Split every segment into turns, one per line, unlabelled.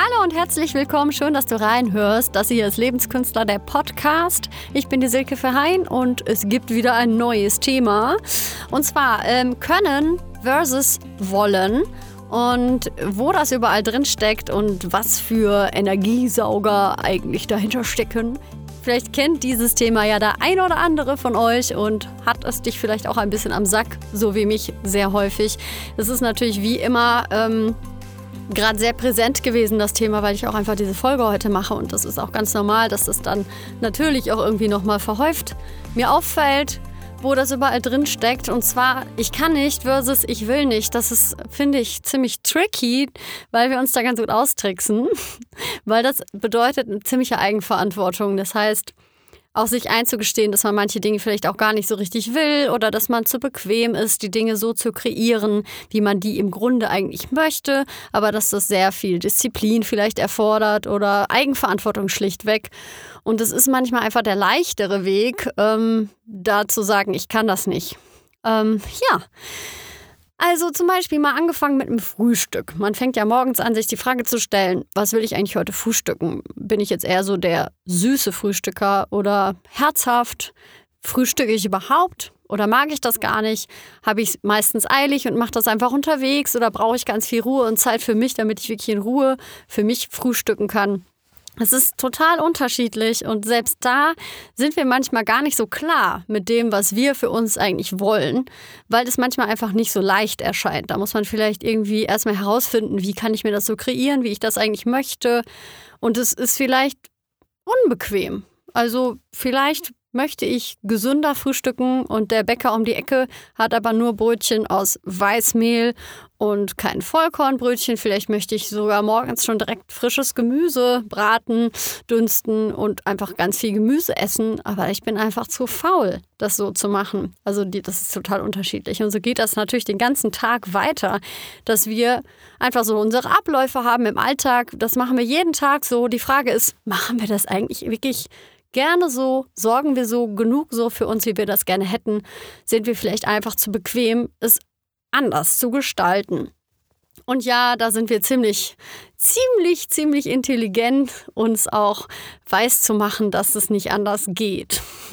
Hallo und herzlich willkommen. Schön, dass du reinhörst. Das hier ist Lebenskünstler, der Podcast. Ich bin die Silke Verheyen und es gibt wieder ein neues Thema. Und zwar ähm, können versus wollen und wo das überall drin steckt und was für Energiesauger eigentlich dahinter stecken. Vielleicht kennt dieses Thema ja der ein oder andere von euch und hat es dich vielleicht auch ein bisschen am Sack, so wie mich sehr häufig. Es ist natürlich wie immer ähm, gerade sehr präsent gewesen, das Thema, weil ich auch einfach diese Folge heute mache. Und das ist auch ganz normal, dass das dann natürlich auch irgendwie nochmal verhäuft mir auffällt, wo das überall drin steckt. Und zwar, ich kann nicht versus ich will nicht. Das ist, finde ich, ziemlich tricky, weil wir uns da ganz gut austricksen. weil das bedeutet eine ziemliche Eigenverantwortung. Das heißt, auch sich einzugestehen, dass man manche Dinge vielleicht auch gar nicht so richtig will oder dass man zu bequem ist, die Dinge so zu kreieren, wie man die im Grunde eigentlich möchte, aber dass das sehr viel Disziplin vielleicht erfordert oder Eigenverantwortung schlichtweg. Und es ist manchmal einfach der leichtere Weg, ähm, da zu sagen, ich kann das nicht. Ähm, ja. Also zum Beispiel mal angefangen mit einem Frühstück. Man fängt ja morgens an, sich die Frage zu stellen, was will ich eigentlich heute frühstücken? Bin ich jetzt eher so der süße Frühstücker oder herzhaft? Frühstücke ich überhaupt? Oder mag ich das gar nicht? Habe ich es meistens eilig und mache das einfach unterwegs? Oder brauche ich ganz viel Ruhe und Zeit für mich, damit ich wirklich in Ruhe für mich frühstücken kann? Es ist total unterschiedlich und selbst da sind wir manchmal gar nicht so klar mit dem, was wir für uns eigentlich wollen, weil es manchmal einfach nicht so leicht erscheint. Da muss man vielleicht irgendwie erstmal herausfinden, wie kann ich mir das so kreieren, wie ich das eigentlich möchte. Und es ist vielleicht unbequem. Also vielleicht möchte ich gesünder frühstücken und der Bäcker um die Ecke hat aber nur Brötchen aus Weißmehl und kein Vollkornbrötchen. Vielleicht möchte ich sogar morgens schon direkt frisches Gemüse braten, dünsten und einfach ganz viel Gemüse essen. Aber ich bin einfach zu faul, das so zu machen. Also die, das ist total unterschiedlich. Und so geht das natürlich den ganzen Tag weiter, dass wir einfach so unsere Abläufe haben im Alltag. Das machen wir jeden Tag so. Die Frage ist, machen wir das eigentlich wirklich gerne so, sorgen wir so genug so für uns, wie wir das gerne hätten, sind wir vielleicht einfach zu bequem, es anders zu gestalten. Und ja, da sind wir ziemlich, ziemlich, ziemlich intelligent, uns auch weiß zu machen, dass es nicht anders geht.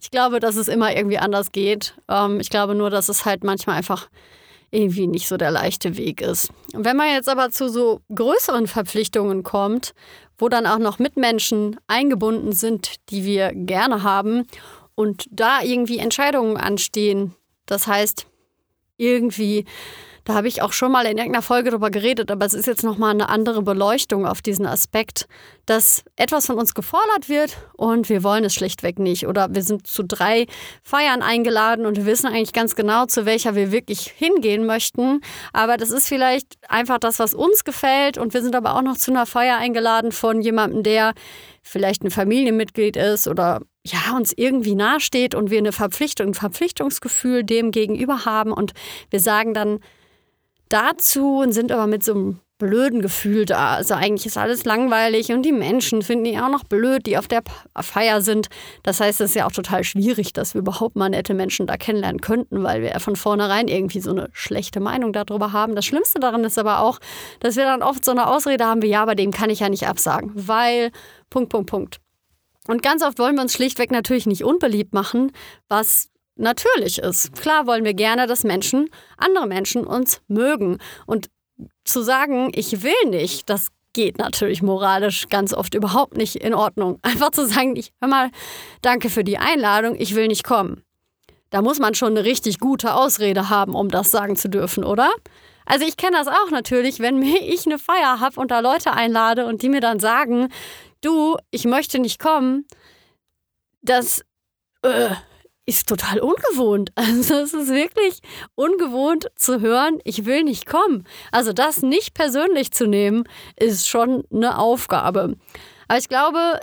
ich glaube, dass es immer irgendwie anders geht. Ähm, ich glaube nur, dass es halt manchmal einfach irgendwie nicht so der leichte Weg ist. Wenn man jetzt aber zu so größeren Verpflichtungen kommt, wo dann auch noch Mitmenschen eingebunden sind, die wir gerne haben und da irgendwie Entscheidungen anstehen, das heißt, irgendwie da habe ich auch schon mal in irgendeiner Folge drüber geredet, aber es ist jetzt nochmal eine andere Beleuchtung auf diesen Aspekt, dass etwas von uns gefordert wird und wir wollen es schlichtweg nicht. Oder wir sind zu drei Feiern eingeladen und wir wissen eigentlich ganz genau, zu welcher wir wirklich hingehen möchten. Aber das ist vielleicht einfach das, was uns gefällt. Und wir sind aber auch noch zu einer Feier eingeladen von jemandem, der vielleicht ein Familienmitglied ist oder ja, uns irgendwie nahesteht und wir eine Verpflichtung, ein Verpflichtungsgefühl dem gegenüber haben und wir sagen dann, dazu und sind aber mit so einem blöden Gefühl da. Also eigentlich ist alles langweilig und die Menschen finden die auch noch blöd, die auf der Feier sind. Das heißt, es ist ja auch total schwierig, dass wir überhaupt mal nette Menschen da kennenlernen könnten, weil wir ja von vornherein irgendwie so eine schlechte Meinung darüber haben. Das Schlimmste daran ist aber auch, dass wir dann oft so eine Ausrede haben wie, ja, bei dem kann ich ja nicht absagen, weil Punkt, Punkt, Punkt. Und ganz oft wollen wir uns schlichtweg natürlich nicht unbeliebt machen, was natürlich ist. Klar wollen wir gerne, dass Menschen, andere Menschen uns mögen. Und zu sagen, ich will nicht, das geht natürlich moralisch ganz oft überhaupt nicht in Ordnung. Einfach zu sagen, ich hör mal, danke für die Einladung, ich will nicht kommen. Da muss man schon eine richtig gute Ausrede haben, um das sagen zu dürfen, oder? Also ich kenne das auch natürlich, wenn ich eine Feier habe und da Leute einlade und die mir dann sagen, du, ich möchte nicht kommen, das äh, ist total ungewohnt. Also es ist wirklich ungewohnt zu hören, ich will nicht kommen. Also das nicht persönlich zu nehmen, ist schon eine Aufgabe. Aber ich glaube,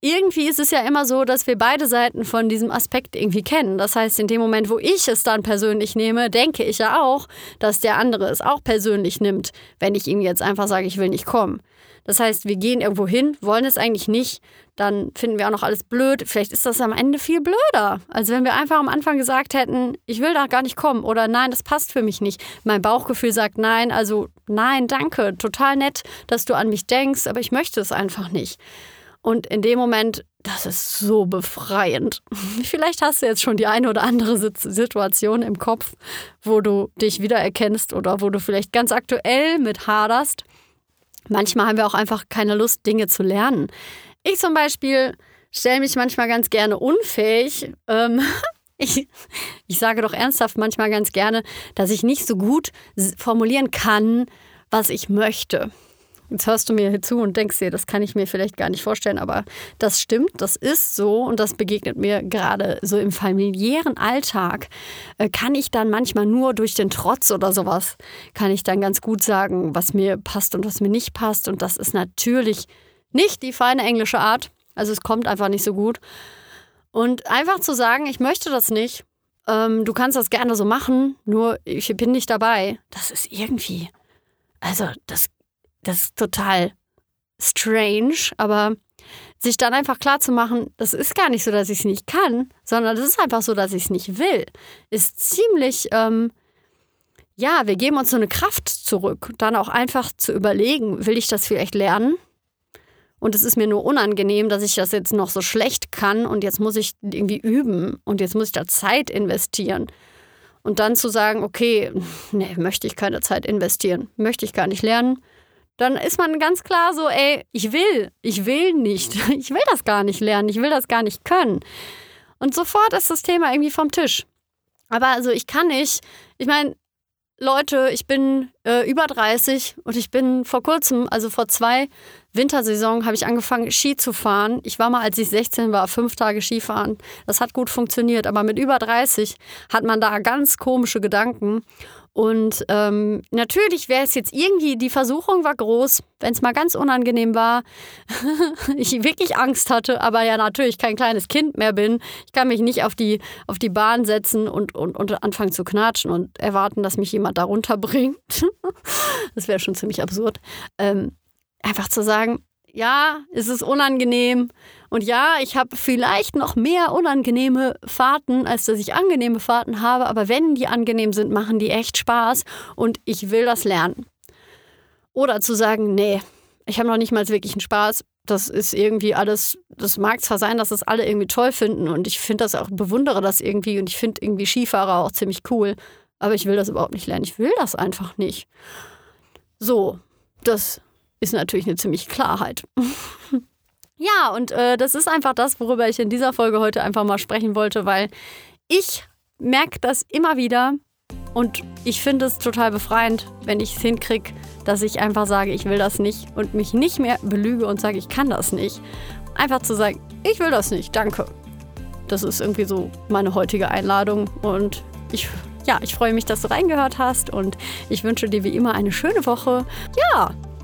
irgendwie ist es ja immer so, dass wir beide Seiten von diesem Aspekt irgendwie kennen. Das heißt, in dem Moment, wo ich es dann persönlich nehme, denke ich ja auch, dass der andere es auch persönlich nimmt, wenn ich ihm jetzt einfach sage, ich will nicht kommen. Das heißt, wir gehen irgendwo hin, wollen es eigentlich nicht, dann finden wir auch noch alles blöd. Vielleicht ist das am Ende viel blöder, als wenn wir einfach am Anfang gesagt hätten, ich will da gar nicht kommen oder nein, das passt für mich nicht. Mein Bauchgefühl sagt nein, also nein, danke, total nett, dass du an mich denkst, aber ich möchte es einfach nicht. Und in dem Moment, das ist so befreiend. Vielleicht hast du jetzt schon die eine oder andere Situation im Kopf, wo du dich wiedererkennst oder wo du vielleicht ganz aktuell mit haderst. Manchmal haben wir auch einfach keine Lust, Dinge zu lernen. Ich zum Beispiel stelle mich manchmal ganz gerne unfähig. Ähm, ich, ich sage doch ernsthaft manchmal ganz gerne, dass ich nicht so gut formulieren kann, was ich möchte. Jetzt hörst du mir hier zu und denkst dir, das kann ich mir vielleicht gar nicht vorstellen, aber das stimmt, das ist so und das begegnet mir gerade so im familiären Alltag. Äh, kann ich dann manchmal nur durch den Trotz oder sowas, kann ich dann ganz gut sagen, was mir passt und was mir nicht passt. Und das ist natürlich nicht die feine englische Art. Also es kommt einfach nicht so gut. Und einfach zu sagen, ich möchte das nicht, ähm, du kannst das gerne so machen, nur ich bin nicht dabei, das ist irgendwie. Also, das das ist total strange, aber sich dann einfach klar zu machen, das ist gar nicht so, dass ich es nicht kann, sondern das ist einfach so, dass ich es nicht will, ist ziemlich, ähm, ja, wir geben uns so eine Kraft zurück, dann auch einfach zu überlegen, will ich das vielleicht lernen? Und es ist mir nur unangenehm, dass ich das jetzt noch so schlecht kann und jetzt muss ich irgendwie üben und jetzt muss ich da Zeit investieren. Und dann zu sagen, okay, nee, möchte ich keine Zeit investieren, möchte ich gar nicht lernen, dann ist man ganz klar so, ey, ich will, ich will nicht, ich will das gar nicht lernen, ich will das gar nicht können. Und sofort ist das Thema irgendwie vom Tisch. Aber also ich kann nicht, ich meine, Leute, ich bin äh, über 30 und ich bin vor kurzem, also vor zwei Wintersaison, habe ich angefangen, Ski zu fahren. Ich war mal, als ich 16 war, fünf Tage Skifahren. Das hat gut funktioniert, aber mit über 30 hat man da ganz komische Gedanken. Und ähm, natürlich wäre es jetzt irgendwie, die Versuchung war groß, wenn es mal ganz unangenehm war, ich wirklich Angst hatte, aber ja natürlich kein kleines Kind mehr bin. Ich kann mich nicht auf die, auf die Bahn setzen und, und, und anfangen zu knatschen und erwarten, dass mich jemand darunter bringt. das wäre schon ziemlich absurd. Ähm, einfach zu sagen, ja, es ist unangenehm. Und ja, ich habe vielleicht noch mehr unangenehme Fahrten, als dass ich angenehme Fahrten habe. Aber wenn die angenehm sind, machen die echt Spaß und ich will das lernen. Oder zu sagen, nee, ich habe noch nicht mal wirklich einen Spaß. Das ist irgendwie alles, das mag zwar sein, dass das alle irgendwie toll finden und ich finde das auch, bewundere das irgendwie und ich finde irgendwie Skifahrer auch ziemlich cool. Aber ich will das überhaupt nicht lernen. Ich will das einfach nicht. So, das ist natürlich eine ziemlich Klarheit. ja, und äh, das ist einfach das, worüber ich in dieser Folge heute einfach mal sprechen wollte, weil ich merke das immer wieder und ich finde es total befreiend, wenn ich es hinkriege, dass ich einfach sage, ich will das nicht und mich nicht mehr belüge und sage, ich kann das nicht. Einfach zu sagen, ich will das nicht, danke. Das ist irgendwie so meine heutige Einladung und ich ja, ich freue mich, dass du reingehört hast und ich wünsche dir wie immer eine schöne Woche. Ja,